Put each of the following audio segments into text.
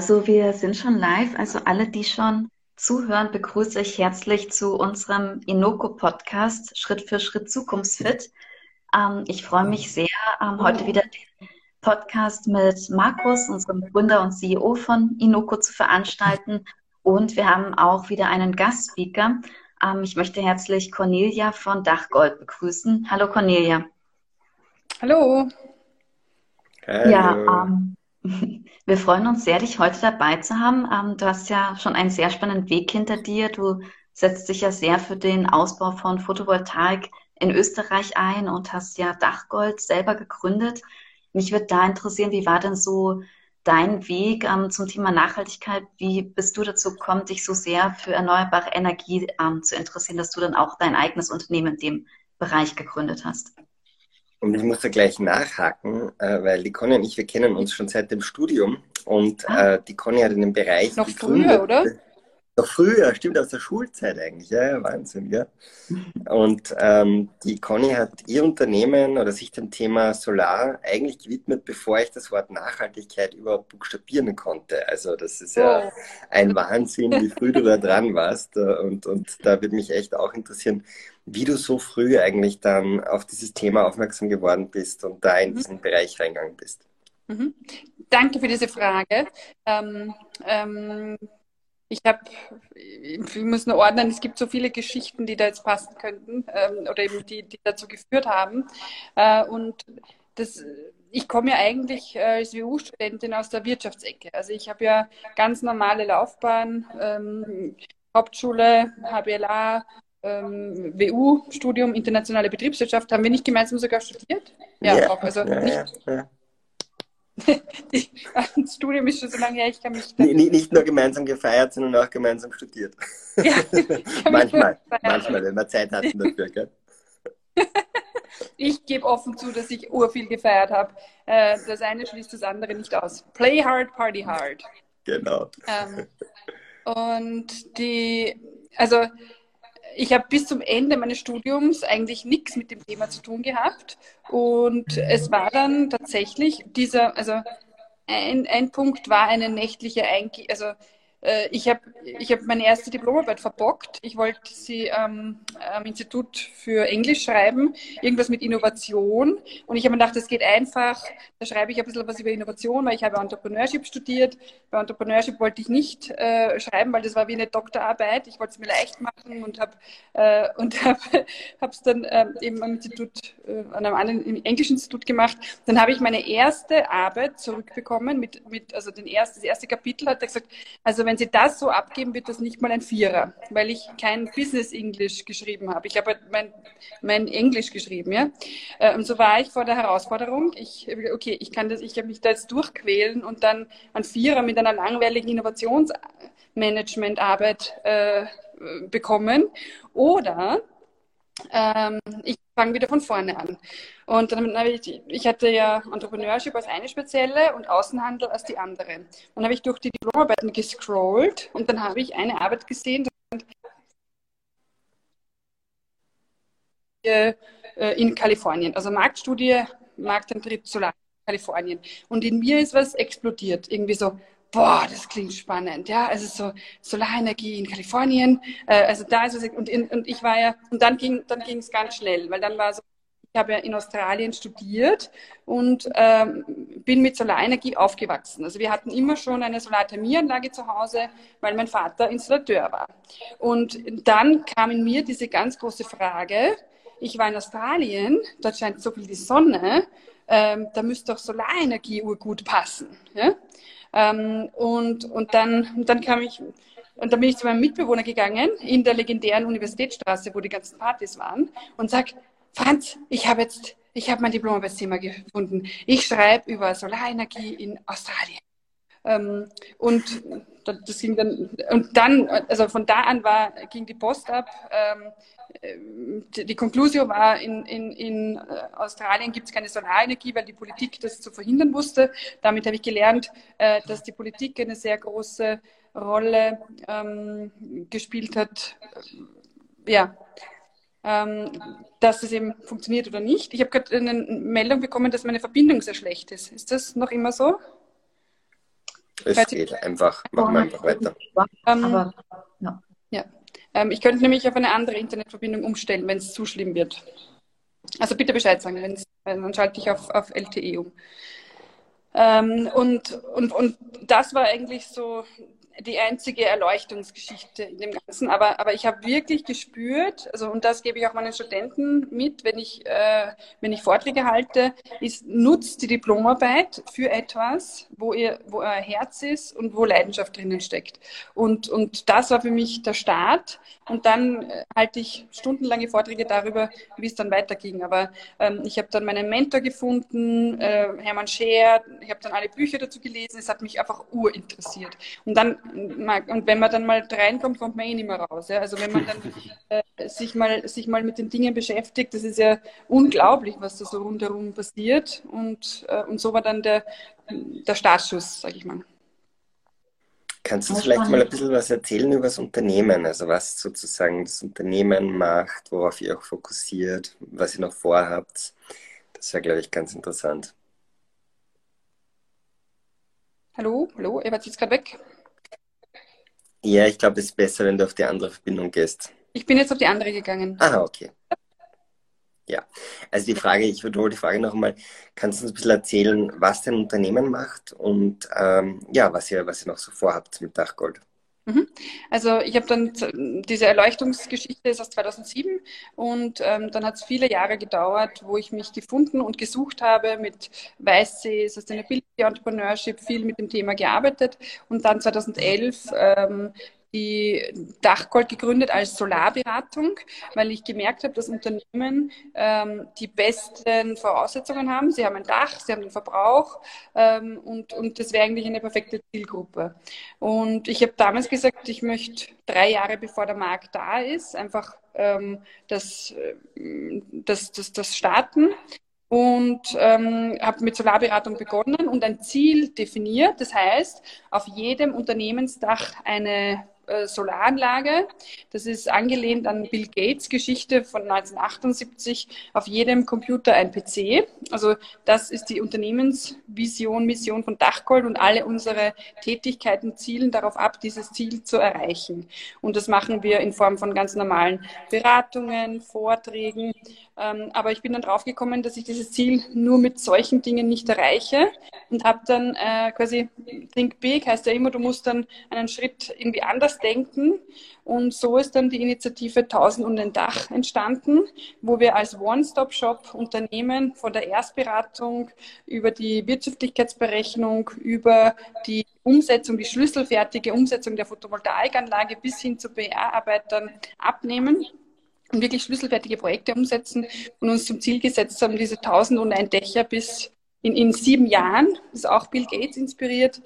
Also wir sind schon live. Also alle, die schon zuhören, begrüße ich herzlich zu unserem Inoko-Podcast Schritt für Schritt Zukunftsfit. Ähm, ich freue mich sehr, ähm, heute wieder den Podcast mit Markus, unserem Gründer und CEO von Inoko, zu veranstalten. Und wir haben auch wieder einen Gastspeaker. Ähm, ich möchte herzlich Cornelia von Dachgold begrüßen. Hallo Cornelia. Hallo. Hallo. Ja, ähm, wir freuen uns sehr, dich heute dabei zu haben. Ähm, du hast ja schon einen sehr spannenden Weg hinter dir. Du setzt dich ja sehr für den Ausbau von Photovoltaik in Österreich ein und hast ja Dachgold selber gegründet. Mich würde da interessieren, wie war denn so dein Weg ähm, zum Thema Nachhaltigkeit? Wie bist du dazu gekommen, dich so sehr für erneuerbare Energie ähm, zu interessieren, dass du dann auch dein eigenes Unternehmen in dem Bereich gegründet hast? Und ich muss da gleich nachhaken, äh, weil die Conny und ich, wir kennen uns schon seit dem Studium und ah. äh, die Conny hat in dem Bereich Noch gegründet. früher, oder? Noch früher, stimmt, aus der Schulzeit eigentlich. Ja, ja Wahnsinn, ja. Und ähm, die Conny hat ihr Unternehmen oder sich dem Thema Solar eigentlich gewidmet, bevor ich das Wort Nachhaltigkeit überhaupt buchstabieren konnte. Also das ist ja oh. ein Wahnsinn, wie früh du da dran warst. Und, und da würde mich echt auch interessieren, wie du so früh eigentlich dann auf dieses Thema aufmerksam geworden bist und da in mhm. diesen Bereich reingegangen bist. Mhm. Danke für diese Frage. Ähm, ähm, ich habe, ich muss nur ordnen, es gibt so viele Geschichten, die da jetzt passen könnten ähm, oder eben die, die dazu geführt haben. Äh, und das, ich komme ja eigentlich äh, als WU-Studentin aus der Wirtschaftsecke. Also ich habe ja ganz normale Laufbahn, ähm, Hauptschule, HBLA, ähm, WU-Studium, internationale Betriebswirtschaft. Haben wir nicht gemeinsam sogar studiert? Ja, ja auch. Also ja, nicht, ja, das Studium ist schon so lange her, ich kann mich. Nicht, nicht nur gemeinsam gefeiert, sondern auch gemeinsam studiert. Ja, manchmal, manchmal, wenn wir Zeit hatten dafür, gell? ich gebe offen zu, dass ich urviel gefeiert habe. Äh, das eine schließt das andere nicht aus. Play hard, party hard. Genau. Ähm, und die, also ich habe bis zum Ende meines Studiums eigentlich nichts mit dem Thema zu tun gehabt. Und es war dann tatsächlich dieser, also ein, ein Punkt war eine nächtliche Einge also ich habe ich hab meine erste Diplomarbeit verbockt. Ich wollte sie ähm, am Institut für Englisch schreiben, irgendwas mit Innovation. Und ich habe mir gedacht, das geht einfach. Da schreibe ich ein bisschen was über Innovation, weil ich habe Entrepreneurship studiert. Bei Entrepreneurship wollte ich nicht äh, schreiben, weil das war wie eine Doktorarbeit. Ich wollte es mir leicht machen und habe äh, dann äh, eben am Institut, äh, an einem anderen im englischen Institut gemacht. Dann habe ich meine erste Arbeit zurückbekommen mit, mit also den ersten, das erste Kapitel hat er gesagt, also wenn Sie das so abgeben, wird das nicht mal ein Vierer, weil ich kein Business English geschrieben habe. Ich habe halt mein, mein Englisch geschrieben, ja. Äh, und so war ich vor der Herausforderung. Ich, okay, ich kann das, ich habe mich da jetzt durchquälen und dann ein Vierer mit einer langweiligen Innovationsmanagementarbeit äh, bekommen. Oder ähm, ich fange wieder von vorne an. Und dann habe ich, ich hatte ja Entrepreneurship als eine spezielle und Außenhandel als die andere. Dann habe ich durch die Diplomarbeiten gescrollt und dann habe ich eine Arbeit gesehen, äh, in Kalifornien. Also Marktstudie, Marktantritt Solar Kalifornien. Und in mir ist was explodiert. Irgendwie so, boah, das klingt spannend, ja, also so Solarenergie in Kalifornien, äh, also da ist es, und, in, und ich war ja, und dann ging dann ging es ganz schnell, weil dann war so, ich habe ja in Australien studiert und ähm, bin mit Solarenergie aufgewachsen. Also wir hatten immer schon eine Solarthermieanlage zu Hause, weil mein Vater Installateur war. Und dann kam in mir diese ganz große Frage, ich war in Australien, dort scheint so viel die Sonne, ähm, da müsste doch Solarenergie urgut passen. Ja? Ähm, und, und dann, dann kam ich, und dann bin ich zu meinem Mitbewohner gegangen in der legendären Universitätsstraße, wo die ganzen Partys waren, und sag, Franz, ich habe jetzt, ich habe mein Diplomarbeitsthema gefunden. Ich schreibe über Solarenergie in Australien. Ähm, und das ging dann, und dann, also von da an war, ging die Post ab. Ähm, die Konklusion war, in, in, in äh, Australien gibt es keine Solarenergie, weil die Politik das zu verhindern wusste. Damit habe ich gelernt, äh, dass die Politik eine sehr große Rolle ähm, gespielt hat. Ja, ähm, dass es eben funktioniert oder nicht. Ich habe gerade eine Meldung bekommen, dass meine Verbindung sehr schlecht ist. Ist das noch immer so? Es geht einfach. Machen wir einfach weiter. Ähm, Aber, ja. ja. Ähm, ich könnte nämlich auf eine andere Internetverbindung umstellen, wenn es zu schlimm wird. Also bitte Bescheid sagen, wenn's, dann schalte ich auf, auf LTE um. Ähm, und, und, und das war eigentlich so die einzige Erleuchtungsgeschichte in dem Ganzen. Aber, aber ich habe wirklich gespürt, also und das gebe ich auch meinen Studenten mit, wenn ich, äh, wenn ich Vorträge halte, ist, nutzt die Diplomarbeit für etwas, wo ihr, wo euer Herz ist und wo Leidenschaft drinnen steckt. Und, und das war für mich der Start. Und dann äh, halte ich stundenlange Vorträge darüber, wie es dann weiterging. Aber ähm, ich habe dann meinen Mentor gefunden, äh, Hermann Scheer, ich habe dann alle Bücher dazu gelesen, es hat mich einfach urinteressiert. Und dann und wenn man dann mal reinkommt, kommt man eh nicht mehr raus. Ja? Also wenn man dann äh, sich, mal, sich mal mit den Dingen beschäftigt, das ist ja unglaublich, was da so rundherum passiert. Und, äh, und so war dann der, der Startschuss, sage ich mal. Kannst du vielleicht mal ein bisschen was erzählen über das Unternehmen? Also was sozusagen das Unternehmen macht, worauf ihr auch fokussiert, was ihr noch vorhabt? Das wäre, glaube ich, ganz interessant. Hallo, hallo, ihr wart jetzt gerade weg. Ja, ich glaube, es ist besser, wenn du auf die andere Verbindung gehst. Ich bin jetzt auf die andere gegangen. Ah, okay. Ja, also die Frage, ich wiederhole die Frage noch einmal, kannst du uns ein bisschen erzählen, was dein Unternehmen macht und ähm, ja, was ihr, was ihr noch so vorhabt mit Dachgold? Mhm. Also ich habe dann diese Erleuchtungsgeschichte ist aus 2007 und ähm, dann hat es viele Jahre gedauert, wo ich mich gefunden und gesucht habe mit Weißsee, Sustainability Entrepreneurship, viel mit dem Thema gearbeitet und dann 2011 ähm, die Dachgold gegründet als Solarberatung, weil ich gemerkt habe, dass Unternehmen ähm, die besten Voraussetzungen haben. Sie haben ein Dach, sie haben den Verbrauch ähm, und, und das wäre eigentlich eine perfekte Zielgruppe. Und ich habe damals gesagt, ich möchte drei Jahre bevor der Markt da ist, einfach ähm, das, äh, das, das, das starten und ähm, habe mit Solarberatung begonnen und ein Ziel definiert. Das heißt, auf jedem Unternehmensdach eine äh, Solaranlage. Das ist angelehnt an Bill Gates Geschichte von 1978. Auf jedem Computer ein PC. Also das ist die Unternehmensvision, Mission von Dachgold und alle unsere Tätigkeiten zielen darauf ab, dieses Ziel zu erreichen. Und das machen wir in Form von ganz normalen Beratungen, Vorträgen. Ähm, aber ich bin dann draufgekommen, dass ich dieses Ziel nur mit solchen Dingen nicht erreiche und habe dann äh, quasi Think Big heißt ja immer, du musst dann einen Schritt irgendwie anders denken. Und so ist dann die Initiative 1000 und ein Dach entstanden, wo wir als One-Stop-Shop Unternehmen von der Erstberatung über die Wirtschaftlichkeitsberechnung, über die Umsetzung, die schlüsselfertige Umsetzung der Photovoltaikanlage bis hin zu PR-Arbeitern abnehmen und wirklich schlüsselfertige Projekte umsetzen und uns zum Ziel gesetzt haben, diese 1000 und ein Dächer bis in, in sieben Jahren, das ist auch Bill Gates inspiriert,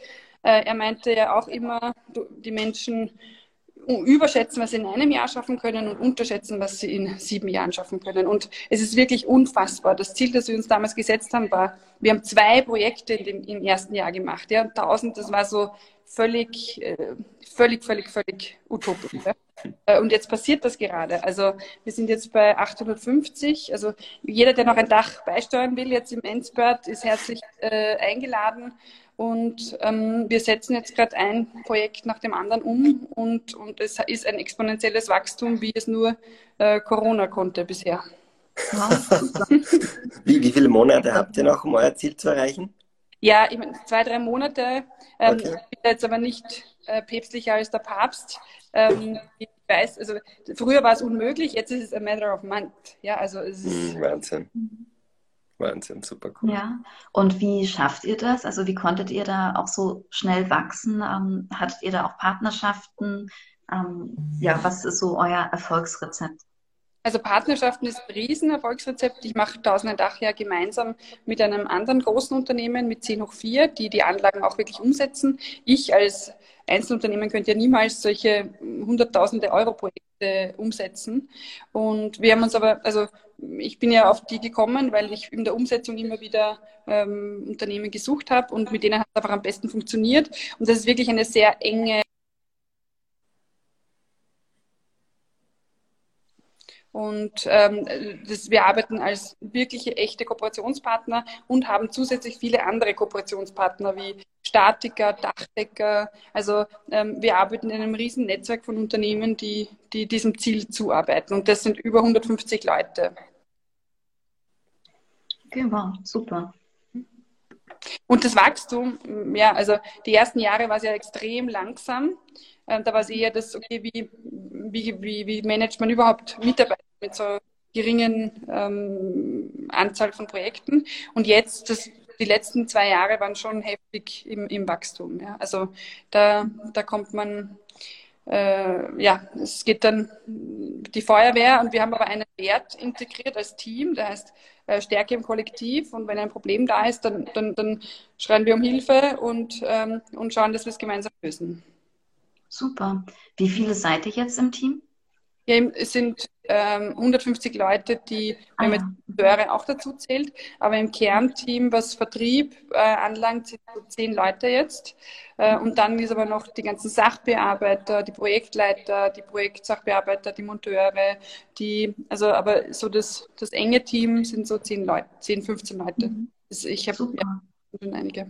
äh, er meinte ja auch immer, die Menschen überschätzen, was sie in einem Jahr schaffen können und unterschätzen, was sie in sieben Jahren schaffen können. Und es ist wirklich unfassbar. Das Ziel, das wir uns damals gesetzt haben, war, wir haben zwei Projekte dem, im ersten Jahr gemacht. Ja, und 1000, das war so völlig, äh, völlig, völlig, völlig utopisch. Ja. Äh, und jetzt passiert das gerade. Also wir sind jetzt bei 850. Also jeder, der noch ein Dach beisteuern will, jetzt im Endspurt, ist herzlich äh, eingeladen. Und ähm, wir setzen jetzt gerade ein Projekt nach dem anderen um und, und es ist ein exponentielles Wachstum, wie es nur äh, Corona konnte bisher. wie, wie viele Monate habt ihr noch, um euer Ziel zu erreichen? Ja, ich meine, zwei, drei Monate. Ähm, okay. Ich bin jetzt aber nicht äh, päpstlicher als der Papst. Ähm, ich weiß, also früher war es unmöglich, jetzt ist es a matter of month. Ja, also es ist. Hm, Wahnsinn. Wahnsinn, super cool. Ja, und wie schafft ihr das? Also wie konntet ihr da auch so schnell wachsen? Ähm, hattet ihr da auch Partnerschaften? Ähm, ja, was ist so euer Erfolgsrezept? Also Partnerschaften ist ein Riesenerfolgsrezept. Ich mache Tausend Dach ja gemeinsam mit einem anderen großen Unternehmen, mit 10 hoch 4, die die Anlagen auch wirklich umsetzen. Ich als Einzelunternehmen könnte ja niemals solche hunderttausende Euro Projekte umsetzen. Und wir haben uns aber, also ich bin ja auf die gekommen, weil ich in der Umsetzung immer wieder ähm, Unternehmen gesucht habe und mit denen hat es einfach am besten funktioniert. Und das ist wirklich eine sehr enge Und ähm, das, wir arbeiten als wirkliche echte Kooperationspartner und haben zusätzlich viele andere Kooperationspartner wie Statiker, Dachdecker. Also ähm, wir arbeiten in einem riesen Netzwerk von Unternehmen, die, die diesem Ziel zuarbeiten. Und das sind über 150 Leute. Okay, wow, super. Und das Wachstum, ja, also die ersten Jahre war es ja extrem langsam. Ähm, da war es eher das, okay, wie, wie, wie, wie managt man überhaupt Mitarbeiter mit so geringen ähm, Anzahl von Projekten. Und jetzt, das, die letzten zwei Jahre waren schon heftig im, im Wachstum. Ja. Also da, da kommt man, äh, ja, es geht dann die Feuerwehr und wir haben aber einen Wert integriert als Team, der heißt äh, Stärke im Kollektiv. Und wenn ein Problem da ist, dann, dann, dann schreien wir um Hilfe und, ähm, und schauen, dass wir es gemeinsam lösen. Super. Wie viele seid ihr jetzt im Team? Ja, es sind ähm, 150 Leute, die, wenn ah, man die Dörre auch dazu zählt, aber im Kernteam, was Vertrieb äh, anlangt, sind so zehn Leute jetzt. Äh, und dann ist aber noch die ganzen Sachbearbeiter, die Projektleiter, die Projektsachbearbeiter, die Monteure, die, also aber so das, das enge Team sind so zehn Leute, 10, 15 Leute. Mhm. Also ich habe ja, schon einige.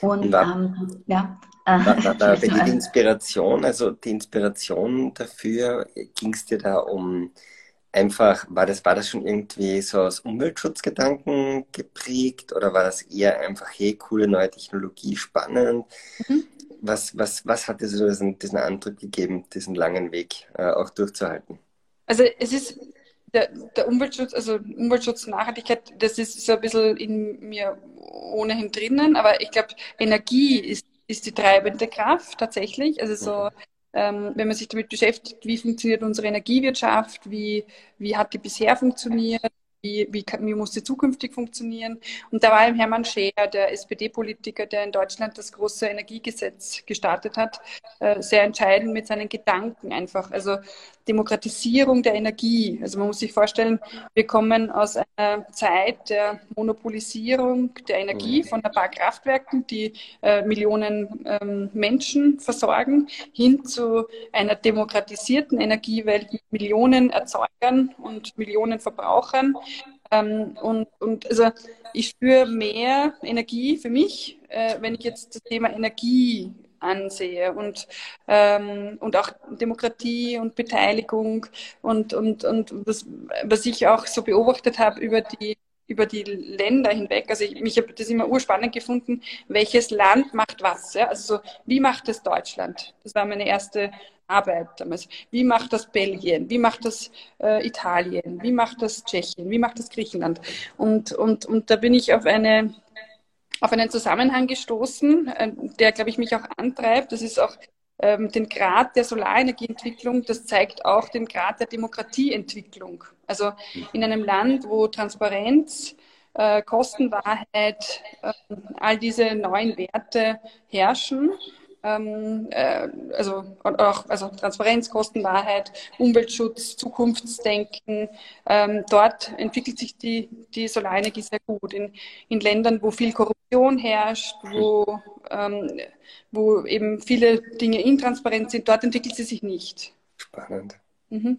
Und ähm, ja. War, war bei dir die Inspiration, also die Inspiration dafür, ging es dir da um einfach, war das, war das schon irgendwie so aus Umweltschutzgedanken geprägt oder war das eher einfach, hey, coole neue Technologie, spannend? Mhm. Was, was, was hat dir so diesen, diesen Antrieb gegeben, diesen langen Weg äh, auch durchzuhalten? Also es ist der, der Umweltschutz, also Umweltschutz, Nachhaltigkeit, das ist so ein bisschen in mir ohnehin drinnen, aber ich glaube, Energie ist, ist die treibende Kraft tatsächlich. Also so, ähm, wenn man sich damit beschäftigt, wie funktioniert unsere Energiewirtschaft, wie, wie hat die bisher funktioniert, wie, wie, kann, wie muss sie zukünftig funktionieren. Und da war eben Hermann Scheer, der SPD-Politiker, der in Deutschland das große Energiegesetz gestartet hat, äh, sehr entscheidend mit seinen Gedanken einfach. Also Demokratisierung der Energie. Also man muss sich vorstellen, wir kommen aus einer Zeit der Monopolisierung der Energie mhm. von ein paar Kraftwerken, die äh, Millionen ähm, Menschen versorgen, hin zu einer demokratisierten Energiewelt mit Millionen Erzeugern und Millionen Verbrauchern. Ähm, und, und also ich spüre mehr Energie für mich, äh, wenn ich jetzt das Thema Energie ansehe und, ähm, und auch Demokratie und Beteiligung und, und, und was, was ich auch so beobachtet habe über die über die Länder hinweg. Also ich, mich habe das immer urspannend gefunden, welches Land macht was. Ja? Also so, wie macht das Deutschland? Das war meine erste Arbeit damals. Wie macht das Belgien? Wie macht das äh, Italien? Wie macht das Tschechien? Wie macht das Griechenland? Und, und, und da bin ich auf eine auf einen Zusammenhang gestoßen, äh, der, glaube ich, mich auch antreibt. Das ist auch ähm, den Grad der Solarenergieentwicklung, das zeigt auch den Grad der Demokratieentwicklung. Also in einem Land, wo Transparenz, äh, Kostenwahrheit, äh, all diese neuen Werte herrschen, ähm, äh, also auch also Transparenz, Kostenwahrheit, Umweltschutz, Zukunftsdenken. Ähm, dort entwickelt sich die, die Solarenergie sehr gut. In, in Ländern, wo viel Korruption herrscht, wo, ähm, wo eben viele Dinge intransparent sind, dort entwickelt sie sich nicht. Spannend. Mhm.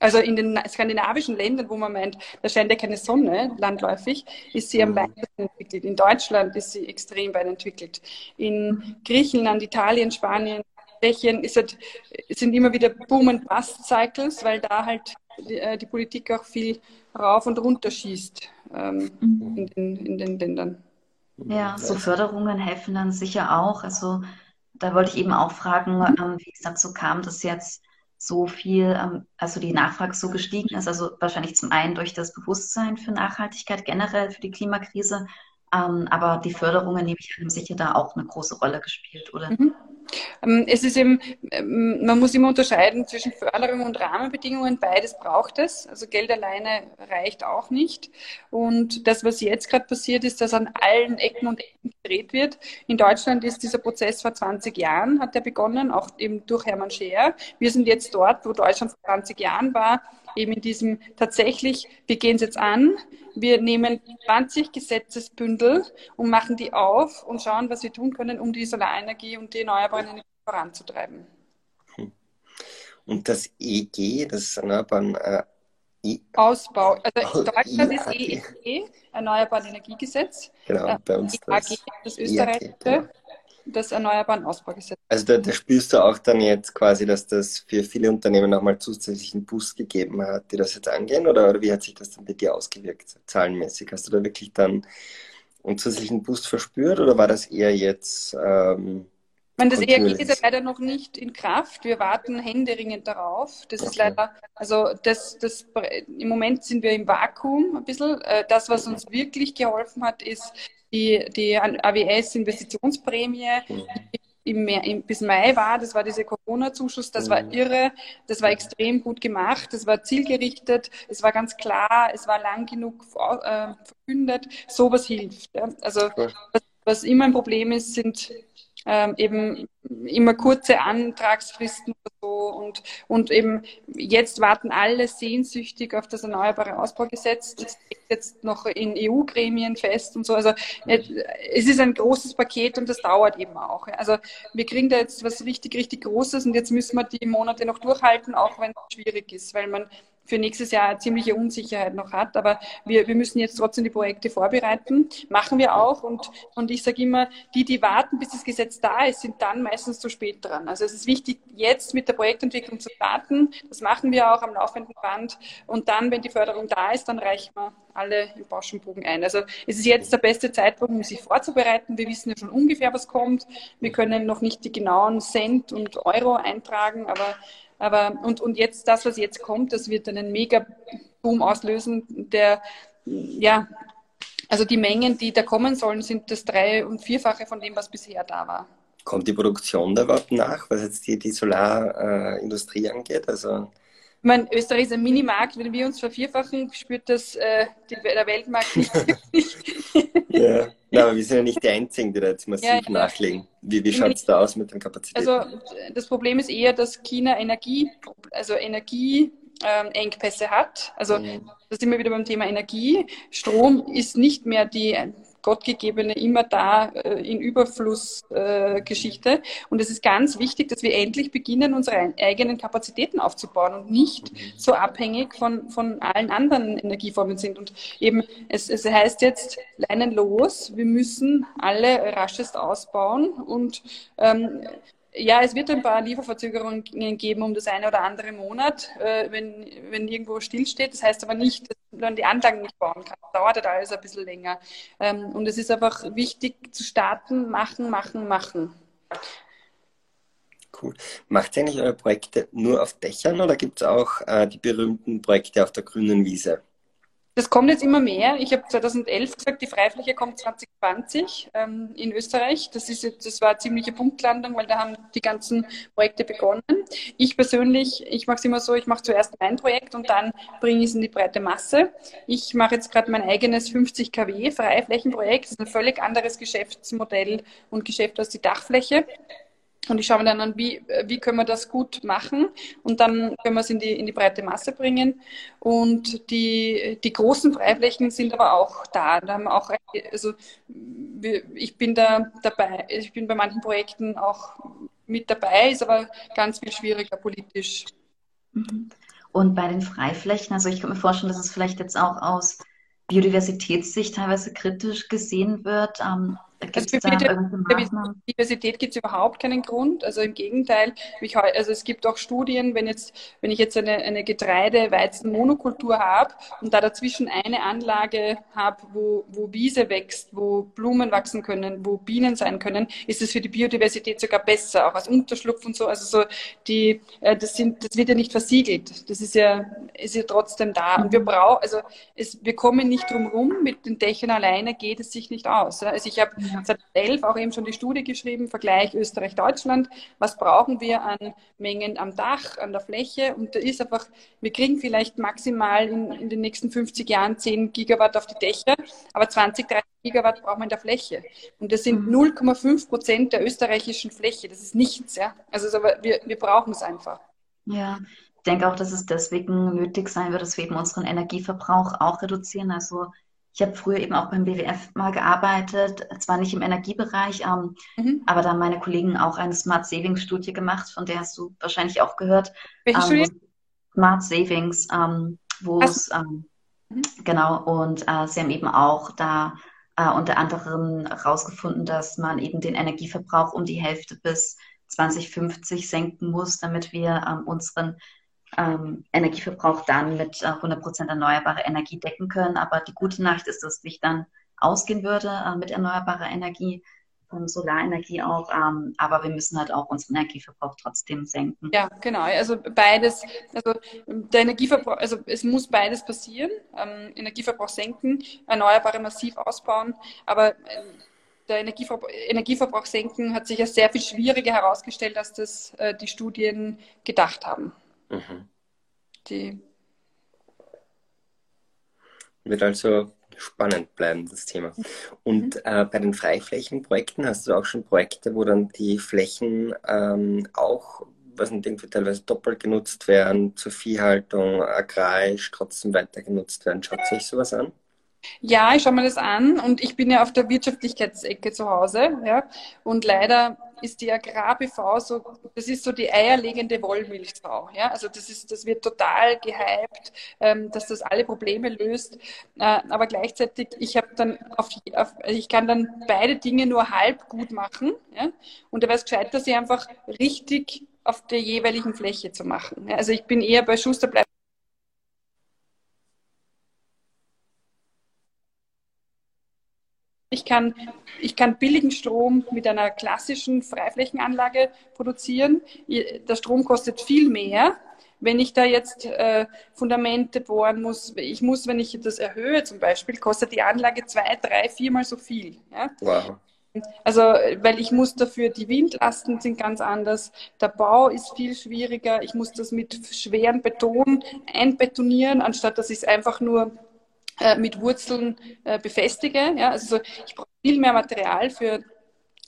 Also in den skandinavischen Ländern, wo man meint, da scheint ja keine Sonne landläufig, ist sie am mhm. weitesten entwickelt. In Deutschland ist sie extrem weit entwickelt. In Griechenland, Italien, Spanien, Tschechien ist halt, sind immer wieder Boom- and Bust-Cycles, weil da halt die, äh, die, Politik auch viel rauf und runter schießt ähm, mhm. in, den, in den Ländern. Ja, so Förderungen helfen dann sicher auch. Also da wollte ich eben auch fragen, ähm, wie es dazu kam, dass jetzt so viel, ähm, also die Nachfrage so gestiegen ist. Also wahrscheinlich zum einen durch das Bewusstsein für Nachhaltigkeit generell, für die Klimakrise, ähm, aber die Förderungen, nehme ich an, haben sicher da auch eine große Rolle gespielt, oder? Mhm. Ähm, es ist eben, ähm, man muss immer unterscheiden zwischen Förderung und Rahmenbedingungen. Beides braucht es. Also Geld alleine reicht auch nicht. Und das, was jetzt gerade passiert, ist, dass an allen Ecken und Ecken gedreht wird. In Deutschland ist dieser Prozess vor 20 Jahren, hat er begonnen, auch eben durch Hermann Scheer. Wir sind jetzt dort, wo Deutschland vor 20 Jahren war, eben in diesem tatsächlich, wir gehen es jetzt an, wir nehmen 20 Gesetzesbündel und machen die auf und schauen, was wir tun können, um die Solarenergie und die erneuerbaren Energien voranzutreiben. Und das EG, das Erneuerbaren äh, Ausbau. Also in Deutschland ist EEG, Erneuerbaren Energiegesetz. Genau, äh, bei uns das, AG, das österreichische, genau. Das Erneuerbaren Ausbaugesetz. Also da, da, spürst du auch dann jetzt quasi, dass das für viele Unternehmen nochmal zusätzlichen Boost gegeben hat, die das jetzt angehen? Oder, oder wie hat sich das dann bei dir ausgewirkt, zahlenmäßig? Hast du da wirklich dann einen zusätzlichen Boost verspürt oder war das eher jetzt... Ähm, meine, das ERG ist ja leider noch nicht in Kraft. Wir warten händeringend darauf. Das okay. ist leider, also das, das, im Moment sind wir im Vakuum ein bisschen. Äh, das, was uns wirklich geholfen hat, ist die, die AWS-Investitionsprämie, mhm. im, Mai, im, bis Mai war. Das war dieser Corona-Zuschuss. Das mhm. war irre. Das war extrem gut gemacht. Das war zielgerichtet. Es war ganz klar. Es war lang genug äh, verkündet. Sowas hilft. Ja. Also, was, was immer ein Problem ist, sind ähm, eben immer kurze Antragsfristen so und, und eben jetzt warten alle sehnsüchtig auf das Erneuerbare Ausbaugesetz. Das steht jetzt noch in EU-Gremien fest und so. Also äh, es ist ein großes Paket und das dauert eben auch. Also wir kriegen da jetzt was richtig, richtig Großes und jetzt müssen wir die Monate noch durchhalten, auch wenn es schwierig ist, weil man für nächstes Jahr ziemliche Unsicherheit noch hat. Aber wir, wir müssen jetzt trotzdem die Projekte vorbereiten. Machen wir auch. Und, und ich sage immer, die, die warten, bis das Gesetz da ist, sind dann meistens zu spät dran. Also es ist wichtig, jetzt mit der Projektentwicklung zu starten. Das machen wir auch am laufenden Band. Und dann, wenn die Förderung da ist, dann reichen wir alle im Bauschenbogen ein. Also es ist jetzt der beste Zeitpunkt, um sich vorzubereiten. Wir wissen ja schon ungefähr, was kommt. Wir können noch nicht die genauen Cent und Euro eintragen, aber aber und, und jetzt das, was jetzt kommt, das wird einen Mega-Boom auslösen, der ja, also die Mengen, die da kommen sollen, sind das drei- und vierfache von dem, was bisher da war. Kommt die Produktion da überhaupt nach, was jetzt die, die Solarindustrie angeht? Also meine, Österreich ist ein Minimarkt. Wenn wir uns vervierfachen, spürt das äh, die, der Weltmarkt nicht wirklich. ja. ja, aber wir sind ja nicht die Einzigen, die da jetzt massiv ja, nachlegen. Wie, wie schaut es da aus mit den Kapazitäten? Also das Problem ist eher, dass China Energie, also Energieengpässe ähm, hat. Also mhm. da sind wir wieder beim Thema Energie. Strom ist nicht mehr die gottgegebene, immer da äh, in Überflussgeschichte. Äh, und es ist ganz wichtig, dass wir endlich beginnen, unsere eigenen Kapazitäten aufzubauen und nicht so abhängig von, von allen anderen Energieformen sind. Und eben, es, es heißt jetzt, Leinen los, wir müssen alle raschest ausbauen und ähm, ja, es wird ein paar Lieferverzögerungen geben um das eine oder andere Monat, äh, wenn, wenn irgendwo stillsteht. Das heißt aber nicht, dass man die Anlagen nicht bauen kann. Das dauert halt alles ein bisschen länger. Ähm, und es ist einfach wichtig zu starten, machen, machen, machen. Cool. Macht ihr eigentlich eure Projekte nur auf Dächern oder gibt es auch äh, die berühmten Projekte auf der grünen Wiese? Das kommt jetzt immer mehr. Ich habe 2011 gesagt, die Freifläche kommt 2020 ähm, in Österreich. Das, ist das war eine ziemliche Punktlandung, weil da haben die ganzen Projekte begonnen. Ich persönlich, ich mache es immer so, ich mache zuerst mein Projekt und dann bringe ich es in die breite Masse. Ich mache jetzt gerade mein eigenes 50 kW Freiflächenprojekt. Das ist ein völlig anderes Geschäftsmodell und Geschäft als die Dachfläche. Und ich schaue mir dann an, wie, wie können wir das gut machen und dann können wir es in die, in die breite Masse bringen. Und die, die großen Freiflächen sind aber auch da. da haben auch, also ich bin da dabei, ich bin bei manchen Projekten auch mit dabei, ist aber ganz viel schwieriger politisch. Mhm. Und bei den Freiflächen, also ich kann mir vorstellen, dass es vielleicht jetzt auch aus Biodiversitätstätigkeit teilweise kritisch gesehen wird. Ähm, also für Diversität gibt es überhaupt keinen Grund. Also im Gegenteil, ich, also es gibt auch Studien, wenn jetzt, wenn ich jetzt eine, eine Getreide-Weizen-Monokultur habe und da dazwischen eine Anlage habe, wo, wo Wiese wächst, wo Blumen wachsen können, wo Bienen sein können, ist es für die Biodiversität sogar besser, auch als Unterschlupf und so. Also so die, äh, das sind, das wird ja nicht versiegelt. Das ist ja, ist ja trotzdem da. Und wir brauchen, also es, wir kommen nicht drum rum. Mit den Dächern alleine geht es sich nicht aus. Also ich habe 2011 auch eben schon die Studie geschrieben, Vergleich Österreich-Deutschland. Was brauchen wir an Mengen am Dach, an der Fläche? Und da ist einfach, wir kriegen vielleicht maximal in, in den nächsten 50 Jahren 10 Gigawatt auf die Dächer, aber 20, 30 Gigawatt brauchen wir in der Fläche. Und das sind 0,5 mhm. Prozent der österreichischen Fläche. Das ist nichts, ja. Also wir, wir brauchen es einfach. Ja, ich denke auch, dass es deswegen nötig sein wird, dass wir eben unseren Energieverbrauch auch reduzieren. Also ich habe früher eben auch beim BWF mal gearbeitet, zwar nicht im Energiebereich, ähm, mhm. aber da haben meine Kollegen auch eine Smart Savings Studie gemacht, von der hast du wahrscheinlich auch gehört. Welche ähm, Studie? Smart Savings, ähm, wo es, ähm, mhm. genau, und äh, sie haben eben auch da äh, unter anderem herausgefunden, dass man eben den Energieverbrauch um die Hälfte bis 2050 senken muss, damit wir ähm, unseren ähm, Energieverbrauch dann mit äh, 100% erneuerbarer Energie decken können. Aber die gute Nachricht ist, dass es nicht dann ausgehen würde äh, mit erneuerbarer Energie, ähm, Solarenergie auch. Ähm, aber wir müssen halt auch unseren Energieverbrauch trotzdem senken. Ja, genau. Also beides, also der Energieverbrauch, also es muss beides passieren. Ähm, Energieverbrauch senken, Erneuerbare massiv ausbauen. Aber äh, der Energieverbrauch, Energieverbrauch senken hat sich ja sehr viel schwieriger herausgestellt, als das äh, die Studien gedacht haben. Mhm. Die wird also spannend bleiben, das Thema. Und mhm. äh, bei den Freiflächenprojekten hast du auch schon Projekte, wo dann die Flächen ähm, auch, was nicht irgendwie teilweise doppelt genutzt werden, zur Viehhaltung, agrarisch trotzdem weiter genutzt werden. Schaut sich sowas an? Ja, ich schaue mir das an und ich bin ja auf der Wirtschaftlichkeitsecke zu Hause. Ja, und leider ist die Agrar-BV so, das ist so die eierlegende Wollmilchsau. Ja, also das ist, das wird total gehypt, ähm, dass das alle Probleme löst. Äh, aber gleichzeitig, ich dann auf, auf, ich kann dann beide Dinge nur halb gut machen. Ja, und da wäre es gescheiter, sie einfach richtig auf der jeweiligen Fläche zu machen. Ja, also ich bin eher bei Schuster bleibt Ich kann, ich kann billigen Strom mit einer klassischen Freiflächenanlage produzieren. Der Strom kostet viel mehr. Wenn ich da jetzt äh, Fundamente bohren muss, ich muss, wenn ich das erhöhe zum Beispiel, kostet die Anlage zwei, drei, viermal so viel. Ja? Wow. Also, weil ich muss dafür, die Windlasten sind ganz anders, der Bau ist viel schwieriger, ich muss das mit schweren Beton einbetonieren, anstatt dass ich es einfach nur äh, mit Wurzeln äh, befestige. Ja? Also ich brauche viel mehr Material für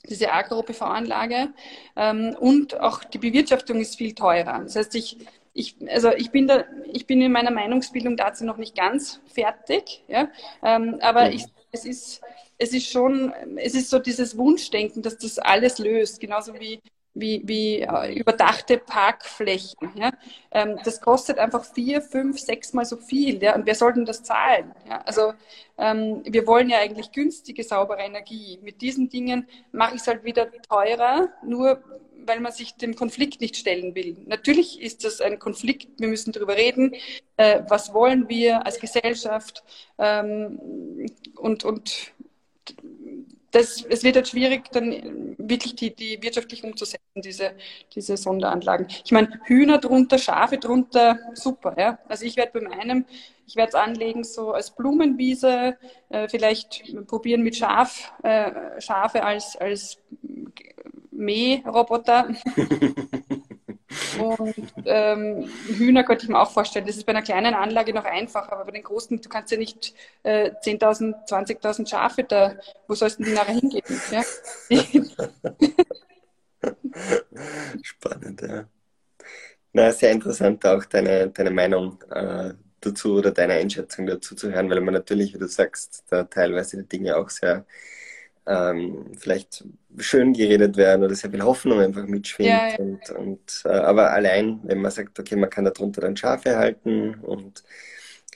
diese Agro-PV-Anlage ähm, und auch die Bewirtschaftung ist viel teurer. Das heißt, ich, ich, also ich, bin da, ich bin in meiner Meinungsbildung dazu noch nicht ganz fertig, ja? Ähm, aber mhm. ich, es, ist, es ist schon, es ist so dieses Wunschdenken, dass das alles löst, genauso wie wie, wie äh, überdachte Parkflächen. Ja? Ähm, das kostet einfach vier, fünf, sechs Mal so viel. Ja? Und wer soll denn das zahlen? Ja? Also ähm, wir wollen ja eigentlich günstige, saubere Energie. Mit diesen Dingen mache ich es halt wieder teurer, nur weil man sich dem Konflikt nicht stellen will. Natürlich ist das ein Konflikt, wir müssen darüber reden, äh, was wollen wir als Gesellschaft ähm, und, und das, es wird halt schwierig, dann wirklich die, die wirtschaftlich umzusetzen, diese, diese Sonderanlagen. Ich meine, Hühner drunter, Schafe drunter, super. Ja? Also ich werde bei meinem, ich werde es anlegen so als Blumenwiese, äh, vielleicht probieren mit Schaf, äh, Schafe als, als Mähroboter. Und ähm, Hühner könnte ich mir auch vorstellen. Das ist bei einer kleinen Anlage noch einfacher, aber bei den großen, du kannst ja nicht äh, 10.000, 20.000 Schafe da, wo sollst du die nachher hingeben? Ja? Spannend, ja. Na, sehr interessant auch deine, deine Meinung äh, dazu oder deine Einschätzung dazu zu hören, weil man natürlich, wie du sagst, da teilweise die Dinge auch sehr ähm, vielleicht schön geredet werden oder sehr viel Hoffnung einfach mitschwingt. Ja, ja. Und, und äh, aber allein, wenn man sagt, okay, man kann darunter dann Schafe halten und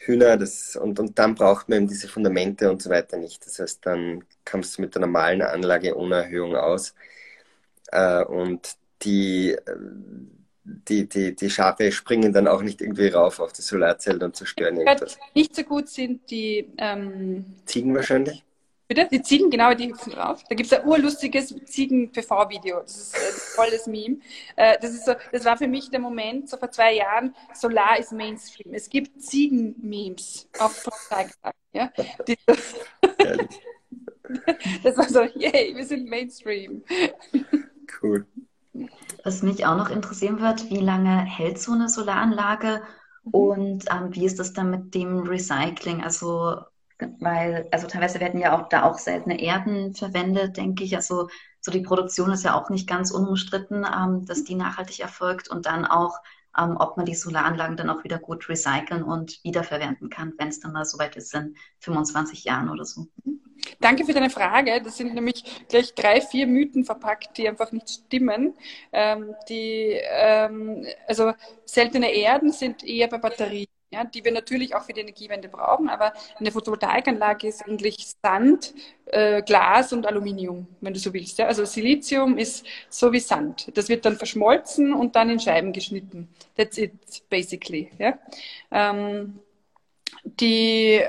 Hühner, das, und, und dann braucht man eben diese Fundamente und so weiter nicht. Das heißt, dann kommst du mit der normalen Anlage ohne Erhöhung aus. Äh, und die, die, die, die Schafe springen dann auch nicht irgendwie rauf auf das Solarzelt und zerstören irgendwas. Nicht so gut sind die ähm, Ziegen wahrscheinlich. Bitte? Die Ziegen, genau, die hüpfen drauf. Da gibt es ein urlustiges Ziegen-PV-Video. Das ist ein tolles Meme. Äh, das, ist so, das war für mich der Moment, so vor zwei Jahren, Solar ist Mainstream. Es gibt Ziegen-Memes auf Photovoltaik. Ja? das war so, yay, wir sind Mainstream. Cool. Was mich auch noch interessieren wird, wie lange hält so eine Solaranlage mhm. und ähm, wie ist das dann mit dem Recycling? Also weil, also teilweise werden ja auch da auch seltene Erden verwendet, denke ich. Also so die Produktion ist ja auch nicht ganz unumstritten, ähm, dass die nachhaltig erfolgt und dann auch ähm, ob man die Solaranlagen dann auch wieder gut recyceln und wiederverwenden kann, wenn es dann mal soweit ist in 25 Jahren oder so. Danke für deine Frage. Das sind nämlich gleich drei, vier Mythen verpackt, die einfach nicht stimmen. Ähm, die, ähm, also seltene Erden sind eher bei Batterien ja, die wir natürlich auch für die Energiewende brauchen. Aber eine Photovoltaikanlage ist eigentlich Sand, äh, Glas und Aluminium, wenn du so willst. Ja. Also Silizium ist so wie Sand. Das wird dann verschmolzen und dann in Scheiben geschnitten. That's it, basically. Ja. Ähm, die,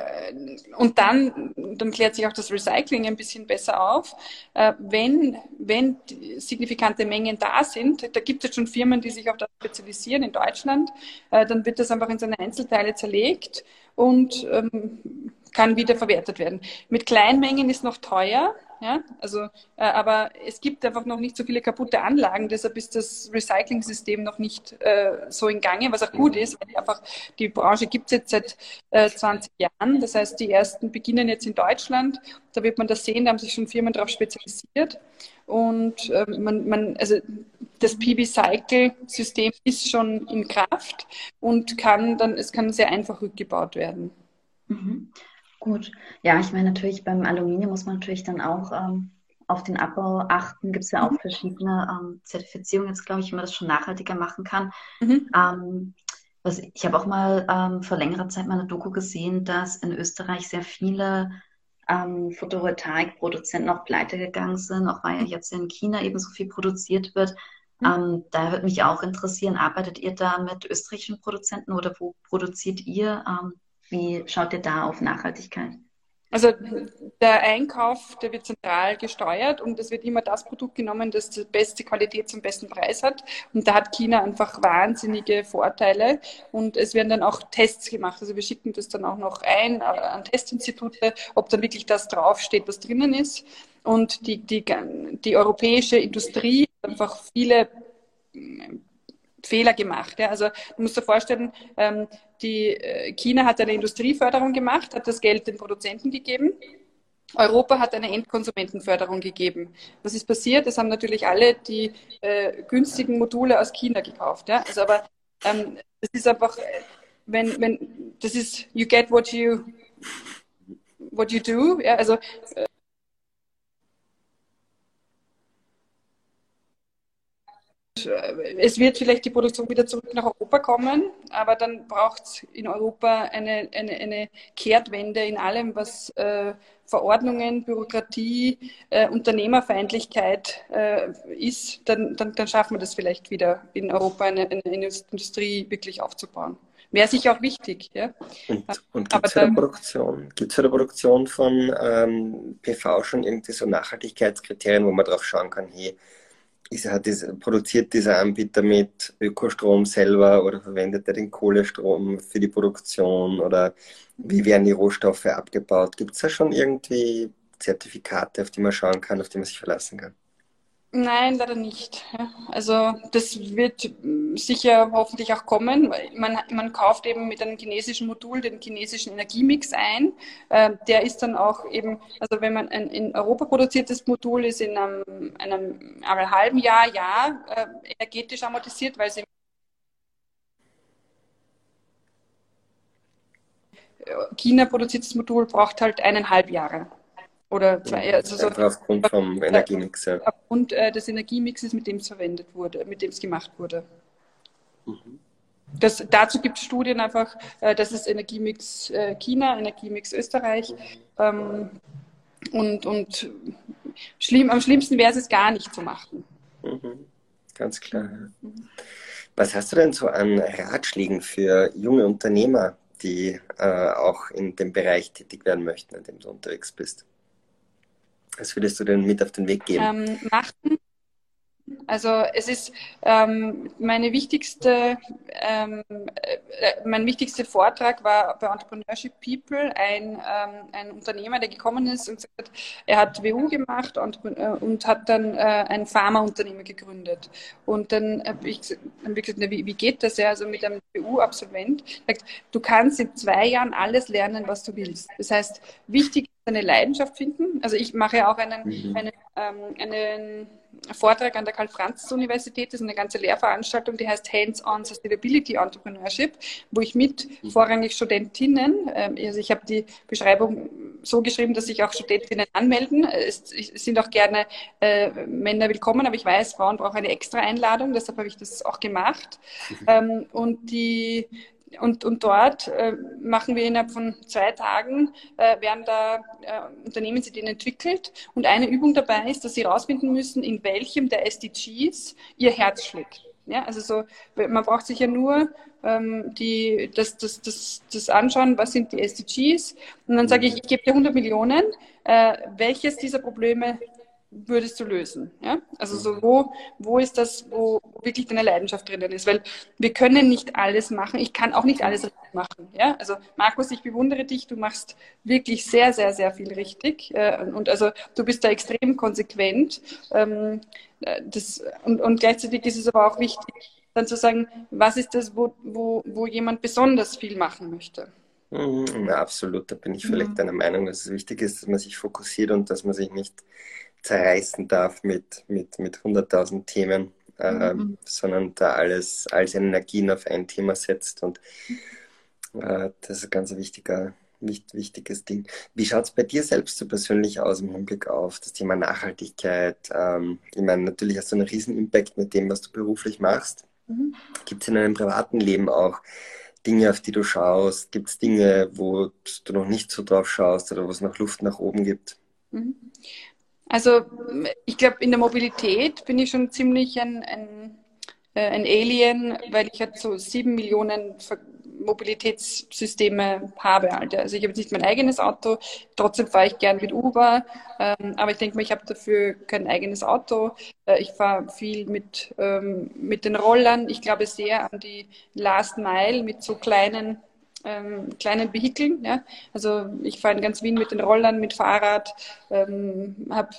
und dann, dann klärt sich auch das Recycling ein bisschen besser auf. Äh, wenn, wenn signifikante Mengen da sind, da gibt es schon Firmen, die sich auf das spezialisieren in Deutschland, äh, dann wird das einfach in seine Einzelteile zerlegt und ähm, kann wieder verwertet werden. Mit Kleinmengen ist noch teuer, ja, also, äh, aber es gibt einfach noch nicht so viele kaputte Anlagen, deshalb ist das Recycling-System noch nicht äh, so in Gange, was auch gut ist, weil einfach die Branche gibt es jetzt seit äh, 20 Jahren. Das heißt, die ersten beginnen jetzt in Deutschland. Da wird man das sehen, da haben sich schon Firmen darauf spezialisiert. Und äh, man, man, also das PB-Cycle-System ist schon in Kraft und kann dann, es kann sehr einfach rückgebaut werden. Mhm. Gut. Ja, ich meine natürlich beim Aluminium muss man natürlich dann auch ähm, auf den Abbau achten. Gibt es ja auch mhm. verschiedene ähm, Zertifizierungen, jetzt glaube ich, wie man das schon nachhaltiger machen kann. Mhm. Ähm, was, ich habe auch mal ähm, vor längerer Zeit mal eine Doku gesehen, dass in Österreich sehr viele ähm, Photovoltaikproduzenten auch pleite gegangen sind, auch weil ja jetzt in China eben so viel produziert wird. Mhm. Ähm, da würde mich auch interessieren, arbeitet ihr da mit österreichischen Produzenten oder wo produziert ihr? Wie schaut ihr da auf Nachhaltigkeit? Also der Einkauf, der wird zentral gesteuert und es wird immer das Produkt genommen, das die beste Qualität zum besten Preis hat. Und da hat China einfach wahnsinnige Vorteile und es werden dann auch Tests gemacht. Also wir schicken das dann auch noch ein äh, an Testinstitute, ob dann wirklich das draufsteht, was drinnen ist. Und die, die, die europäische Industrie hat einfach viele Fehler gemacht. Ja. Also du musst dir vorstellen, ähm, die äh, China hat eine Industrieförderung gemacht, hat das Geld den Produzenten gegeben. Europa hat eine Endkonsumentenförderung gegeben. Was ist passiert? Es haben natürlich alle die äh, günstigen Module aus China gekauft. Ja? Also aber ähm, das ist einfach, wenn, wenn das ist you get what you what you do. Ja? Also äh, es wird vielleicht die Produktion wieder zurück nach Europa kommen, aber dann braucht es in Europa eine, eine, eine Kehrtwende in allem, was äh, Verordnungen, Bürokratie, äh, Unternehmerfeindlichkeit äh, ist. Dann, dann, dann schaffen wir das vielleicht wieder in Europa, eine, eine Industrie wirklich aufzubauen. Wäre sicher auch wichtig. Ja? Und, und gibt es für, für die Produktion von ähm, PV schon irgendwie so Nachhaltigkeitskriterien, wo man drauf schauen kann, hey, ist, hat das, produziert dieser Anbieter mit Ökostrom selber oder verwendet er den Kohlestrom für die Produktion oder wie werden die Rohstoffe abgebaut? Gibt es da schon irgendwie Zertifikate, auf die man schauen kann, auf die man sich verlassen kann? Nein, leider nicht. Also das wird sicher hoffentlich auch kommen. Man, man kauft eben mit einem chinesischen Modul den chinesischen Energiemix ein. Äh, der ist dann auch eben, also wenn man ein in Europa produziertes Modul ist in einem, einem, einem halben Jahr, ja, äh, energetisch amortisiert, weil sie China produziertes Modul braucht halt eineinhalb Jahre. Oder zwei, also so aufgrund vom Energiemix. Ja. Aufgrund äh, des Energiemixes, mit dem es verwendet wurde, mit dem es gemacht wurde. Mhm. Das, dazu gibt es Studien einfach, äh, das ist Energiemix äh, China, Energiemix Österreich. Ähm, und und schlimm, am schlimmsten wäre es, gar nicht zu machen. Mhm. Ganz klar. Mhm. Was hast du denn so an Ratschlägen für junge Unternehmer, die äh, auch in dem Bereich tätig werden möchten, in dem du unterwegs bist? Was würdest du denn mit auf den Weg geben? Ähm, machen. Also es ist ähm, meine wichtigste, ähm, äh, mein wichtigster Vortrag war bei Entrepreneurship People ein, ähm, ein Unternehmer, der gekommen ist und gesagt hat, er hat WU gemacht und, äh, und hat dann äh, ein Pharmaunternehmen gegründet. Und dann habe ich, hab ich gesagt, wie, wie geht das ja? Also mit einem WU-Absolvent, du kannst in zwei Jahren alles lernen, was du willst. Das heißt, wichtig ist eine Leidenschaft finden. Also ich mache ja auch einen, mhm. einen, ähm, einen Vortrag an der Karl-Franz-Universität. Das ist eine ganze Lehrveranstaltung, die heißt Hands-on Sustainability Entrepreneurship, wo ich mit vorrangig Studentinnen, ähm, also ich habe die Beschreibung so geschrieben, dass sich auch Studentinnen anmelden. Es, sind auch gerne äh, Männer willkommen, aber ich weiß, Frauen brauchen eine extra Einladung, deshalb habe ich das auch gemacht. Mhm. Ähm, und die und, und dort äh, machen wir innerhalb von zwei Tagen, äh, werden da äh, Unternehmensideen entwickelt. Und eine Übung dabei ist, dass sie herausfinden müssen, in welchem der SDGs ihr Herz schlägt. Ja, also so, man braucht sich ja nur ähm, die, das, das, das, das anschauen, was sind die SDGs. Und dann sage ich, ich gebe dir 100 Millionen. Äh, welches dieser Probleme würdest du lösen? Ja? Also so wo, wo ist das, wo wirklich deine Leidenschaft drinnen ist? Weil wir können nicht alles machen. Ich kann auch nicht alles machen. Ja? Also Markus, ich bewundere dich. Du machst wirklich sehr, sehr, sehr viel richtig. Äh, und also du bist da extrem konsequent. Ähm, äh, das, und, und gleichzeitig ist es aber auch wichtig, dann zu sagen, was ist das, wo, wo, wo jemand besonders viel machen möchte? Mhm, ja, absolut, da bin ich mhm. deiner Meinung, dass es wichtig ist, dass man sich fokussiert und dass man sich nicht zerreißen darf mit, mit, mit 100.000 Themen, äh, mhm. sondern da alles, all seine Energien auf ein Thema setzt. Und äh, das ist ein ganz wichtiger, wichtig, wichtiges Ding. Wie schaut es bei dir selbst so persönlich aus im Hinblick auf das Thema Nachhaltigkeit? Ähm, ich meine, natürlich hast du einen riesen Impact mit dem, was du beruflich machst. Mhm. Gibt es in deinem privaten Leben auch Dinge, auf die du schaust? Gibt es Dinge, wo du noch nicht so drauf schaust oder wo es noch Luft nach oben gibt? Mhm. Also ich glaube, in der Mobilität bin ich schon ziemlich ein, ein, äh, ein Alien, weil ich halt so sieben Millionen Mobilitätssysteme habe. Also ich habe jetzt nicht mein eigenes Auto, trotzdem fahre ich gern mit Uber, ähm, aber ich denke mal, ich habe dafür kein eigenes Auto. Äh, ich fahre viel mit, ähm, mit den Rollern. Ich glaube sehr an die Last Mile mit so kleinen ähm, kleinen Vehikeln. Ja? Also ich fahre in ganz Wien mit den Rollern, mit Fahrrad, ähm, habe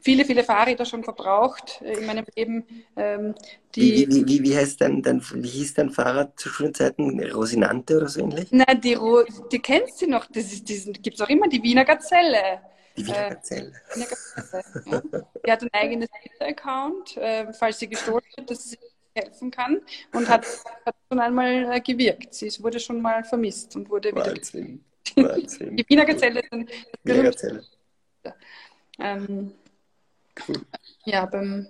viele, viele Fahrräder schon verbraucht äh, in meinem Leben. Ähm, die, wie, wie, wie, heißt dein, dein, wie hieß dein Fahrrad zu Schulzeiten? Rosinante oder so ähnlich? Nein, die, Ro die kennst du noch. Das, das gibt es auch immer, die Wiener Gazelle. Die Wiener äh, Gazelle. Äh, Wiener Gazelle ja. Die hat ein eigenes Twitter-Account, äh, falls sie gestohlen wird. Das ist helfen kann und hat, hat schon einmal äh, gewirkt. Sie wurde schon mal vermisst und wurde Wahnsinn. wieder. Wahnsinn. Die Wiener Gazelle sind. Wiener Gazelle. Ähm, cool. Ja, beim,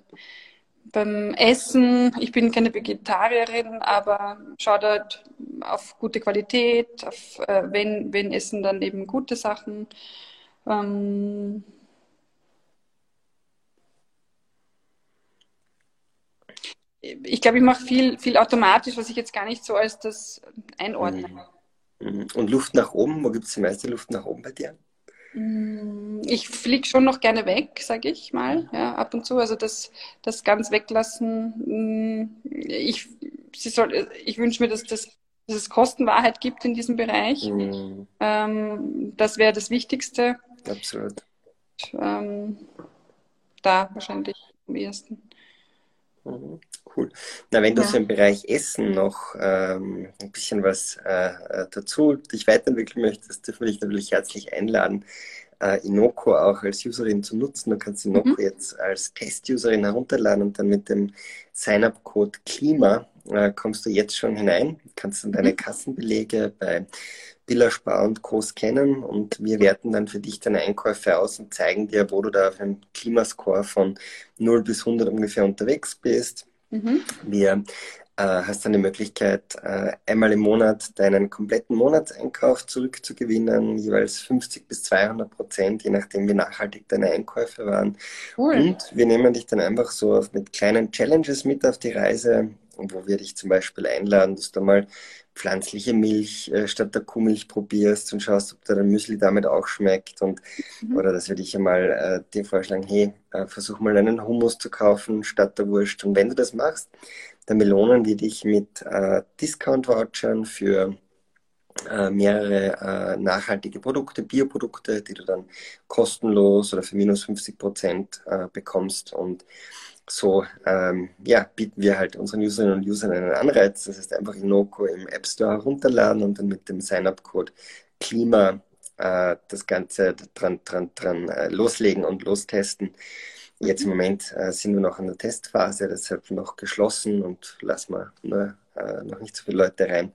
beim Essen, ich bin keine Vegetarierin, aber schaue dort auf gute Qualität, auf äh, wenn, wenn Essen dann eben gute Sachen. Ähm, ich glaube, ich mache viel, viel automatisch, was ich jetzt gar nicht so als das einordne. Mhm. Mhm. Und Luft nach oben, wo gibt es die meiste Luft nach oben bei dir? Mm, ich fliege schon noch gerne weg, sage ich mal, ja, ab und zu. Also das, das ganz weglassen. Mm, ich, ich wünsche mir, dass, das, dass es Kostenwahrheit gibt in diesem Bereich. Mhm. Ähm, das wäre das Wichtigste. Absolut. Und, ähm, da wahrscheinlich am ehesten. Cool. Na, wenn du ja. so im Bereich Essen noch ähm, ein bisschen was äh, äh, dazu dich weiterentwickeln möchtest, dürfen wir dich natürlich herzlich einladen, äh, Inoko auch als Userin zu nutzen. Du kannst Inoko mhm. jetzt als Test-Userin herunterladen und dann mit dem Sign-up-Code Klima äh, kommst du jetzt schon hinein, kannst dann deine mhm. Kassenbelege bei Billerspar und Co. scannen und wir werten dann für dich deine Einkäufe aus und zeigen dir, wo du da auf einem Klimascore von 0 bis 100 ungefähr unterwegs bist. Mhm. Wir äh, hast dann die Möglichkeit, äh, einmal im Monat deinen kompletten Monatseinkauf zurückzugewinnen, jeweils 50 bis 200 Prozent, je nachdem, wie nachhaltig deine Einkäufe waren. Cool. Und wir nehmen dich dann einfach so mit kleinen Challenges mit auf die Reise, wo wir dich zum Beispiel einladen, dass du mal pflanzliche Milch äh, statt der Kuhmilch probierst und schaust, ob der Müsli damit auch schmeckt und mhm. oder dass wir dich einmal äh, dir vorschlagen, hey, äh, versuch mal einen Hummus zu kaufen statt der Wurst. Und wenn du das machst, dann belohnen wir dich mit äh, Discount-Vouchern für äh, mehrere äh, nachhaltige Produkte, Bioprodukte, die du dann kostenlos oder für minus 50 Prozent bekommst und so ähm, ja, bieten wir halt unseren Userinnen und Usern einen Anreiz. Das heißt einfach Inoko im App Store herunterladen und dann mit dem Sign-up-Code Klima äh, das Ganze dran, dran, dran äh, loslegen und lostesten. Jetzt im Moment äh, sind wir noch in der Testphase, deshalb noch geschlossen und lassen wir nur, äh, noch nicht so viele Leute rein.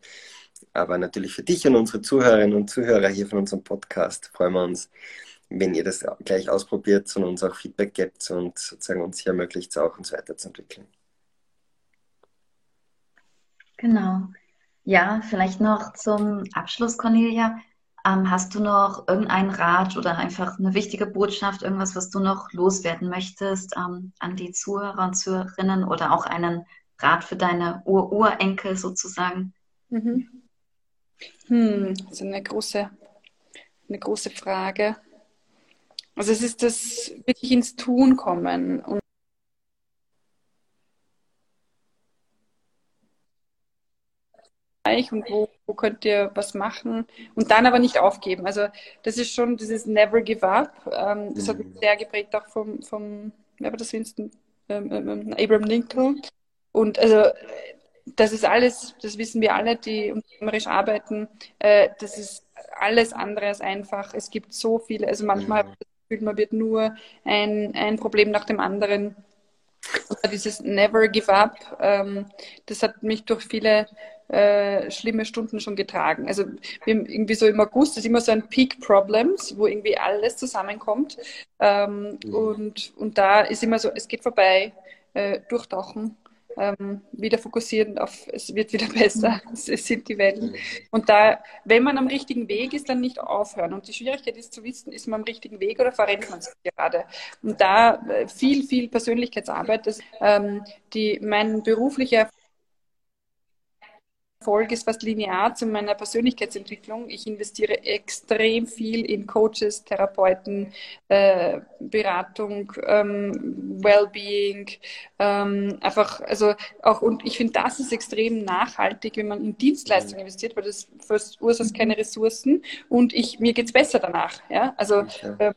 Aber natürlich für dich und unsere Zuhörerinnen und Zuhörer hier von unserem Podcast freuen wir uns, wenn ihr das gleich ausprobiert und uns auch Feedback gibt und sozusagen uns hier ermöglicht, auch uns weiterzuentwickeln. Genau. Ja, vielleicht noch zum Abschluss, Cornelia. Ähm, hast du noch irgendeinen Rat oder einfach eine wichtige Botschaft, irgendwas, was du noch loswerden möchtest ähm, an die Zuhörer und Zuhörerinnen oder auch einen Rat für deine Ur-Urenkel sozusagen? Mhm. Hm, das ist eine große, eine große Frage. Also es ist das wirklich ins Tun kommen und und wo, wo könnt ihr was machen und dann aber nicht aufgeben. Also das ist schon dieses Never Give Up. Ähm, das hat mich mhm. sehr geprägt auch vom, vom wer war das Winston? Ähm, ähm, ähm, Abraham Lincoln. Und also das ist alles, das wissen wir alle, die unternehmerisch arbeiten, äh, das ist alles andere als einfach. Es gibt so viele, also manchmal mhm. Gefühl, man wird nur ein, ein Problem nach dem anderen. Und dieses Never Give Up, ähm, das hat mich durch viele äh, schlimme Stunden schon getragen. Also wir haben irgendwie so im August ist immer so ein Peak Problems, wo irgendwie alles zusammenkommt. Ähm, mhm. und, und da ist immer so, es geht vorbei, äh, durchtauchen ähm, wieder fokussieren auf, es wird wieder besser, es sind die Wellen. Und da, wenn man am richtigen Weg ist, dann nicht aufhören. Und die Schwierigkeit ist zu wissen, ist man am richtigen Weg oder verrennt man sich gerade? Und da äh, viel, viel Persönlichkeitsarbeit, das, ähm, die mein beruflicher Erfolg ist fast linear zu meiner Persönlichkeitsentwicklung. Ich investiere extrem viel in Coaches, Therapeuten, äh, Beratung, ähm, Wellbeing, ähm, einfach, also auch, und ich finde, das ist extrem nachhaltig, wenn man in Dienstleistungen mhm. investiert, weil das verursacht keine Ressourcen und ich, mir geht's besser danach, ja, also, äh,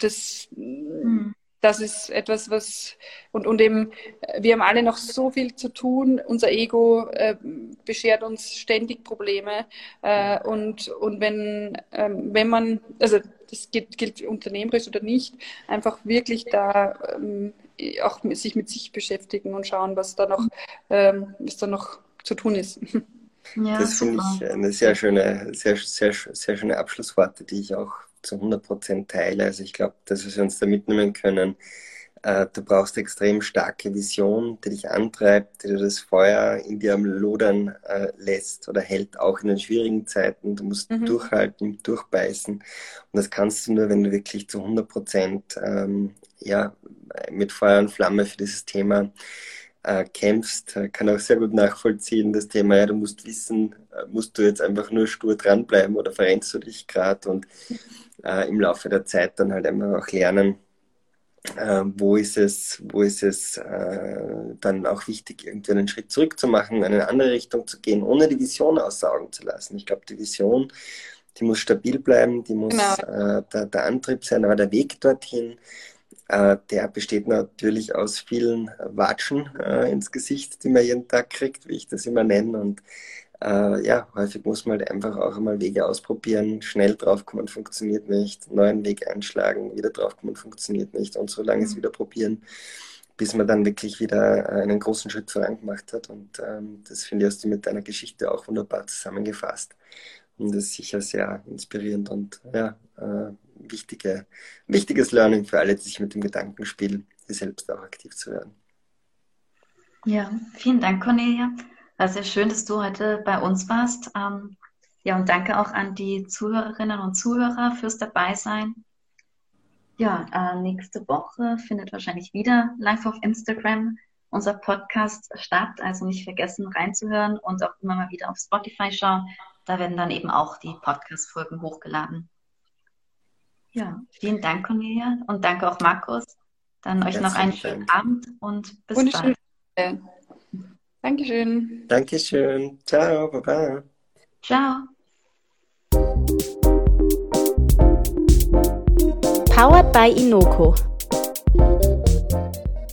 das, mhm das ist etwas, was, und, und eben, wir haben alle noch so viel zu tun. Unser Ego äh, beschert uns ständig Probleme. Äh, und, und wenn, äh, wenn man, also das gilt, gilt unternehmerisch oder nicht, einfach wirklich da ähm, auch sich mit sich beschäftigen und schauen, was da noch, ähm, was da noch zu tun ist. Ja, das finde ich eine sehr schöne, sehr, sehr, sehr schöne Abschlussworte, die ich auch zu 100 Prozent teile. Also ich glaube, dass wir uns da mitnehmen können. Äh, du brauchst extrem starke Vision, die dich antreibt, die dir das Feuer in dir am Lodern äh, lässt oder hält, auch in den schwierigen Zeiten. Du musst mhm. durchhalten, durchbeißen. Und das kannst du nur, wenn du wirklich zu 100 Prozent ähm, ja, mit Feuer und Flamme für dieses Thema äh, kämpfst, kann auch sehr gut nachvollziehen, das Thema, ja, du musst wissen, äh, musst du jetzt einfach nur stur dranbleiben oder verrennst du dich gerade und äh, im Laufe der Zeit dann halt einfach auch lernen, äh, wo ist es, wo ist es äh, dann auch wichtig, irgendwie einen Schritt zurück zu machen, in eine andere Richtung zu gehen, ohne die Vision außer Augen zu lassen. Ich glaube, die Vision, die muss stabil bleiben, die muss genau. Äh, der, der Antrieb sein, aber der Weg dorthin, äh, der besteht natürlich aus vielen Watschen äh, ins Gesicht, die man jeden Tag kriegt, wie ich das immer nenne. Und äh, ja, häufig muss man halt einfach auch einmal Wege ausprobieren, schnell draufkommen, funktioniert nicht, neuen Weg einschlagen, wieder draufkommen, funktioniert nicht und so lange es mhm. wieder probieren, bis man dann wirklich wieder einen großen Schritt voran gemacht hat. Und ähm, das finde ich, hast du mit deiner Geschichte auch wunderbar zusammengefasst. Und das ist sicher sehr inspirierend und ja, äh, wichtige, wichtiges Learning für alle, die sich mit dem Gedanken spielen, selbst auch aktiv zu werden. Ja, vielen Dank, Cornelia. War sehr schön, dass du heute bei uns warst. Ähm, ja, und danke auch an die Zuhörerinnen und Zuhörer fürs Dabeisein. Ja, äh, nächste Woche findet wahrscheinlich wieder live auf Instagram unser Podcast statt. Also nicht vergessen reinzuhören und auch immer mal wieder auf Spotify schauen. Da werden dann eben auch die Podcast-Folgen hochgeladen. Ja, vielen Dank, Cornelia. Und danke auch, Markus. Dann euch noch einen schönen Abend und bis bald. Dankeschön. Dankeschön. Ciao, Baba. Ciao. Powered by Inoko.